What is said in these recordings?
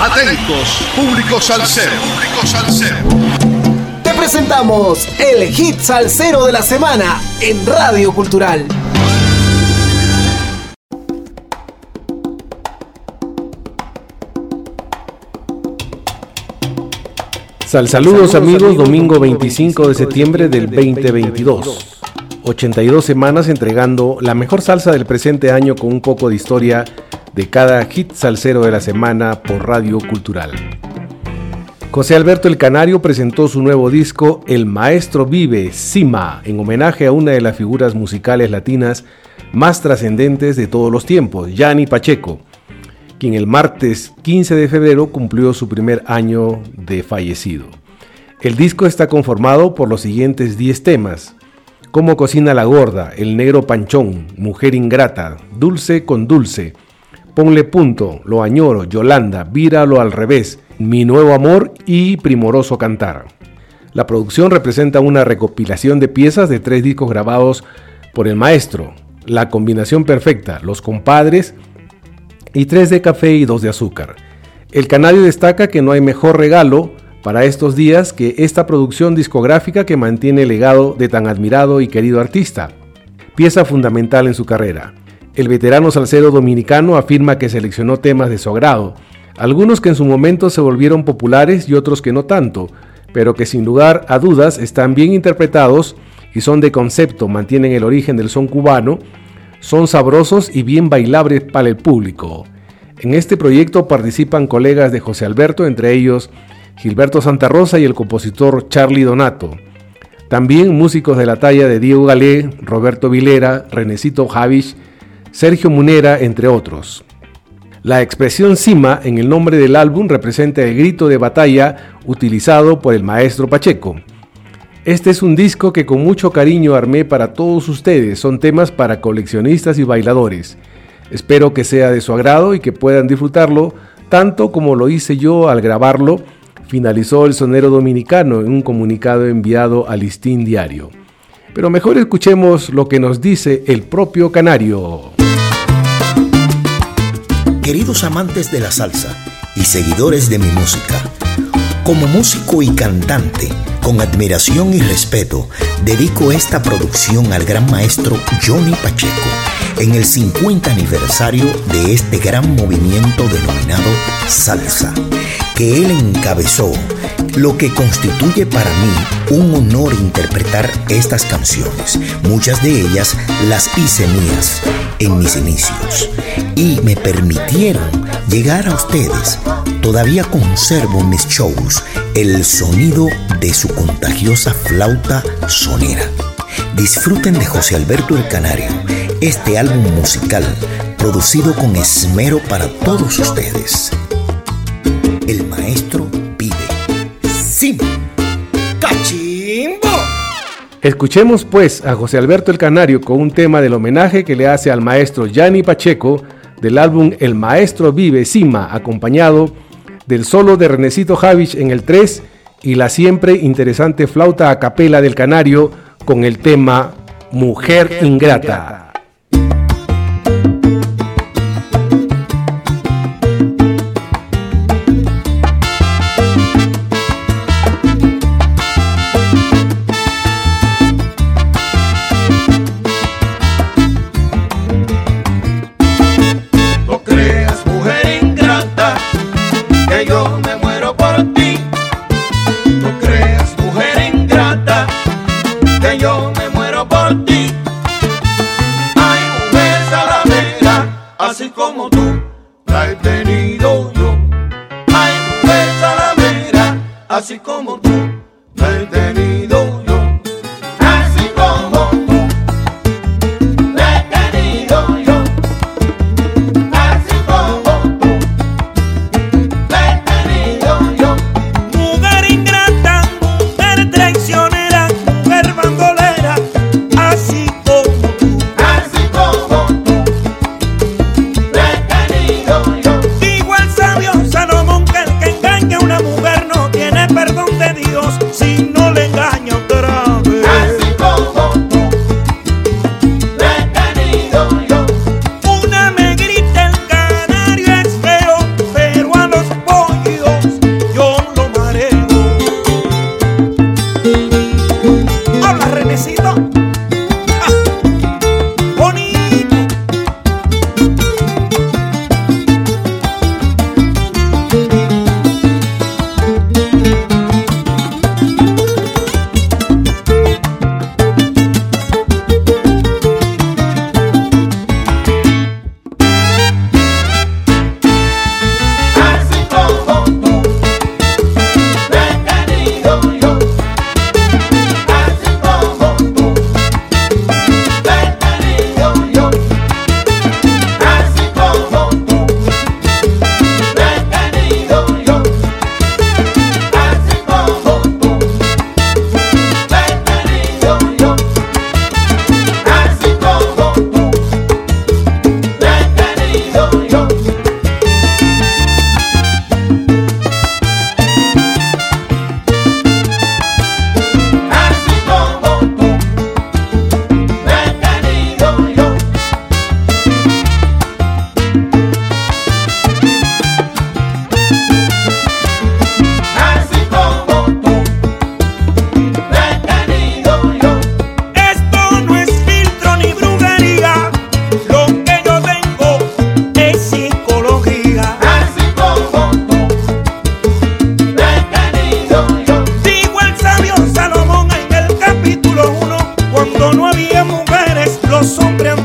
Atentos, público salsero. Público salsero. Te presentamos el hit salsero de la semana en Radio Cultural. Sal saludos amigos, domingo 25 de septiembre del 2022. 82 semanas entregando la mejor salsa del presente año con un poco de historia de cada hit salsero de la semana por Radio Cultural. José Alberto El Canario presentó su nuevo disco El Maestro Vive, Cima, en homenaje a una de las figuras musicales latinas más trascendentes de todos los tiempos, Gianni Pacheco, quien el martes 15 de febrero cumplió su primer año de fallecido. El disco está conformado por los siguientes 10 temas. Cómo cocina la gorda, El negro panchón, Mujer ingrata, Dulce con dulce, Ponle punto, Lo añoro, Yolanda, Víralo al revés, Mi nuevo amor y Primoroso cantar. La producción representa una recopilación de piezas de tres discos grabados por el maestro, La combinación perfecta, Los compadres y tres de café y dos de azúcar. El canario destaca que no hay mejor regalo para estos días que esta producción discográfica que mantiene el legado de tan admirado y querido artista, pieza fundamental en su carrera. El veterano salsero dominicano afirma que seleccionó temas de su agrado, algunos que en su momento se volvieron populares y otros que no tanto, pero que sin lugar a dudas están bien interpretados y son de concepto, mantienen el origen del son cubano, son sabrosos y bien bailables para el público. En este proyecto participan colegas de José Alberto, entre ellos Gilberto Santa Rosa y el compositor Charlie Donato. También músicos de la talla de Diego Galé, Roberto Vilera, Renecito Javish Sergio Munera, entre otros. La expresión cima en el nombre del álbum representa el grito de batalla utilizado por el maestro Pacheco. Este es un disco que con mucho cariño armé para todos ustedes, son temas para coleccionistas y bailadores. Espero que sea de su agrado y que puedan disfrutarlo tanto como lo hice yo al grabarlo, finalizó el sonero dominicano en un comunicado enviado al Listín Diario. Pero mejor escuchemos lo que nos dice el propio Canario. Queridos amantes de la salsa y seguidores de mi música, como músico y cantante, con admiración y respeto, dedico esta producción al gran maestro Johnny Pacheco en el 50 aniversario de este gran movimiento denominado salsa, que él encabezó, lo que constituye para mí un honor interpretar estas canciones. Muchas de ellas las hice mías en mis inicios y me permitieron llegar a ustedes. Todavía conservo en mis shows el sonido de su contagiosa flauta sonera. Disfruten de José Alberto el Canario, este álbum musical producido con esmero para todos ustedes. El maestro pide. ¡Sim! ¡Cachimbo! Escuchemos pues a José Alberto el Canario con un tema del homenaje que le hace al maestro Gianni Pacheco del álbum El Maestro Vive Cima, acompañado del solo de Renecito Javich en el 3 y la siempre interesante flauta a capela del Canario con el tema Mujer Ingrata. Tú.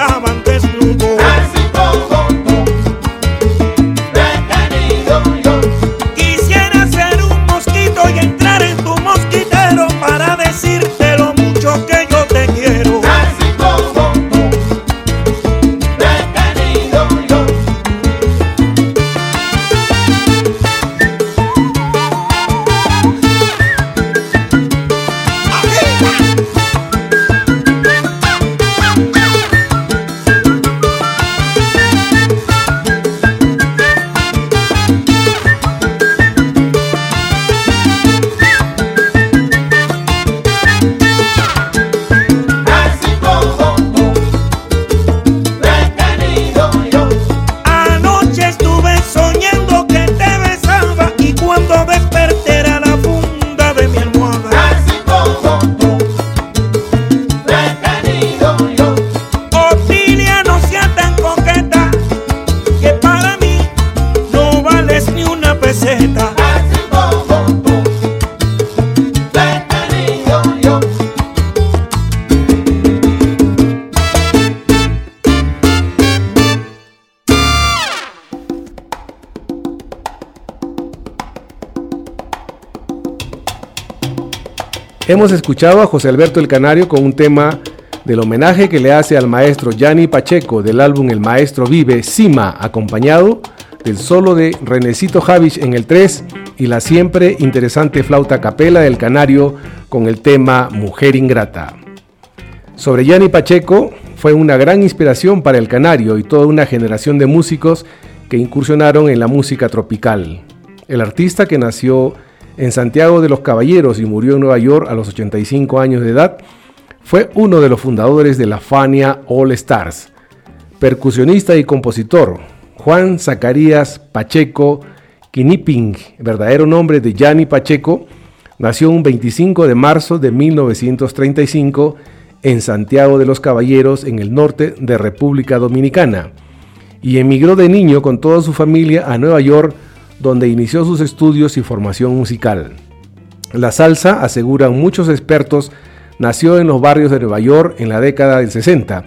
andaban desnudos. Hemos escuchado a José Alberto el Canario con un tema del homenaje que le hace al maestro Gianni Pacheco del álbum El Maestro Vive, Cima, acompañado del solo de Renecito Javich en el 3 y la siempre interesante flauta capela del Canario con el tema Mujer Ingrata. Sobre Gianni Pacheco, fue una gran inspiración para el Canario y toda una generación de músicos que incursionaron en la música tropical. El artista que nació en Santiago de los Caballeros y murió en Nueva York a los 85 años de edad, fue uno de los fundadores de la Fania All Stars. Percusionista y compositor, Juan Zacarías Pacheco Quiniping, verdadero nombre de Gianni Pacheco, nació un 25 de marzo de 1935 en Santiago de los Caballeros, en el norte de República Dominicana, y emigró de niño con toda su familia a Nueva York, donde inició sus estudios y formación musical. La salsa, aseguran muchos expertos, nació en los barrios de Nueva York en la década del 60,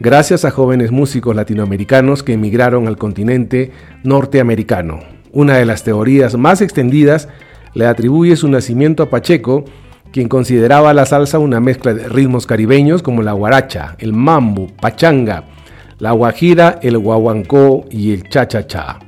gracias a jóvenes músicos latinoamericanos que emigraron al continente norteamericano. Una de las teorías más extendidas le atribuye su nacimiento a Pacheco, quien consideraba la salsa una mezcla de ritmos caribeños como la guaracha, el mambo, pachanga, la guajira, el guaguancó y el cha-cha-cha.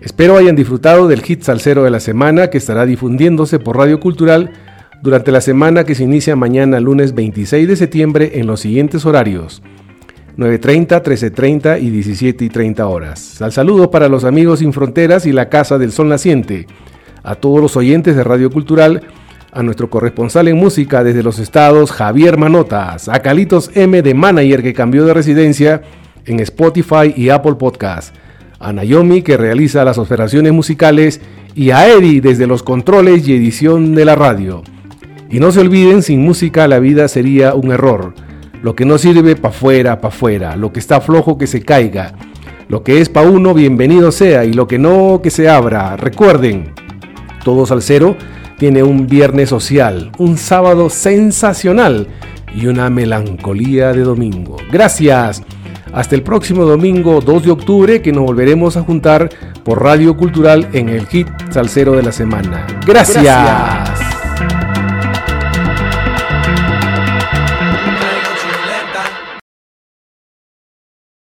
Espero hayan disfrutado del hit salsero de la semana que estará difundiéndose por Radio Cultural durante la semana que se inicia mañana lunes 26 de septiembre en los siguientes horarios. 9.30, 13.30 y 17.30 horas. Al saludo para los amigos sin fronteras y la Casa del Sol Naciente, a todos los oyentes de Radio Cultural, a nuestro corresponsal en música desde los estados Javier Manotas, a Calitos M de Manager que cambió de residencia en Spotify y Apple Podcast, a Naomi que realiza las operaciones musicales y a Eddie desde los controles y edición de la radio. Y no se olviden, sin música la vida sería un error. Lo que no sirve, pa' fuera, pa' fuera. Lo que está flojo, que se caiga. Lo que es pa' uno, bienvenido sea. Y lo que no, que se abra. Recuerden, todos al cero tiene un viernes social, un sábado sensacional y una melancolía de domingo. Gracias. Hasta el próximo domingo 2 de octubre que nos volveremos a juntar por Radio Cultural en el hit salsero de la semana. Gracias.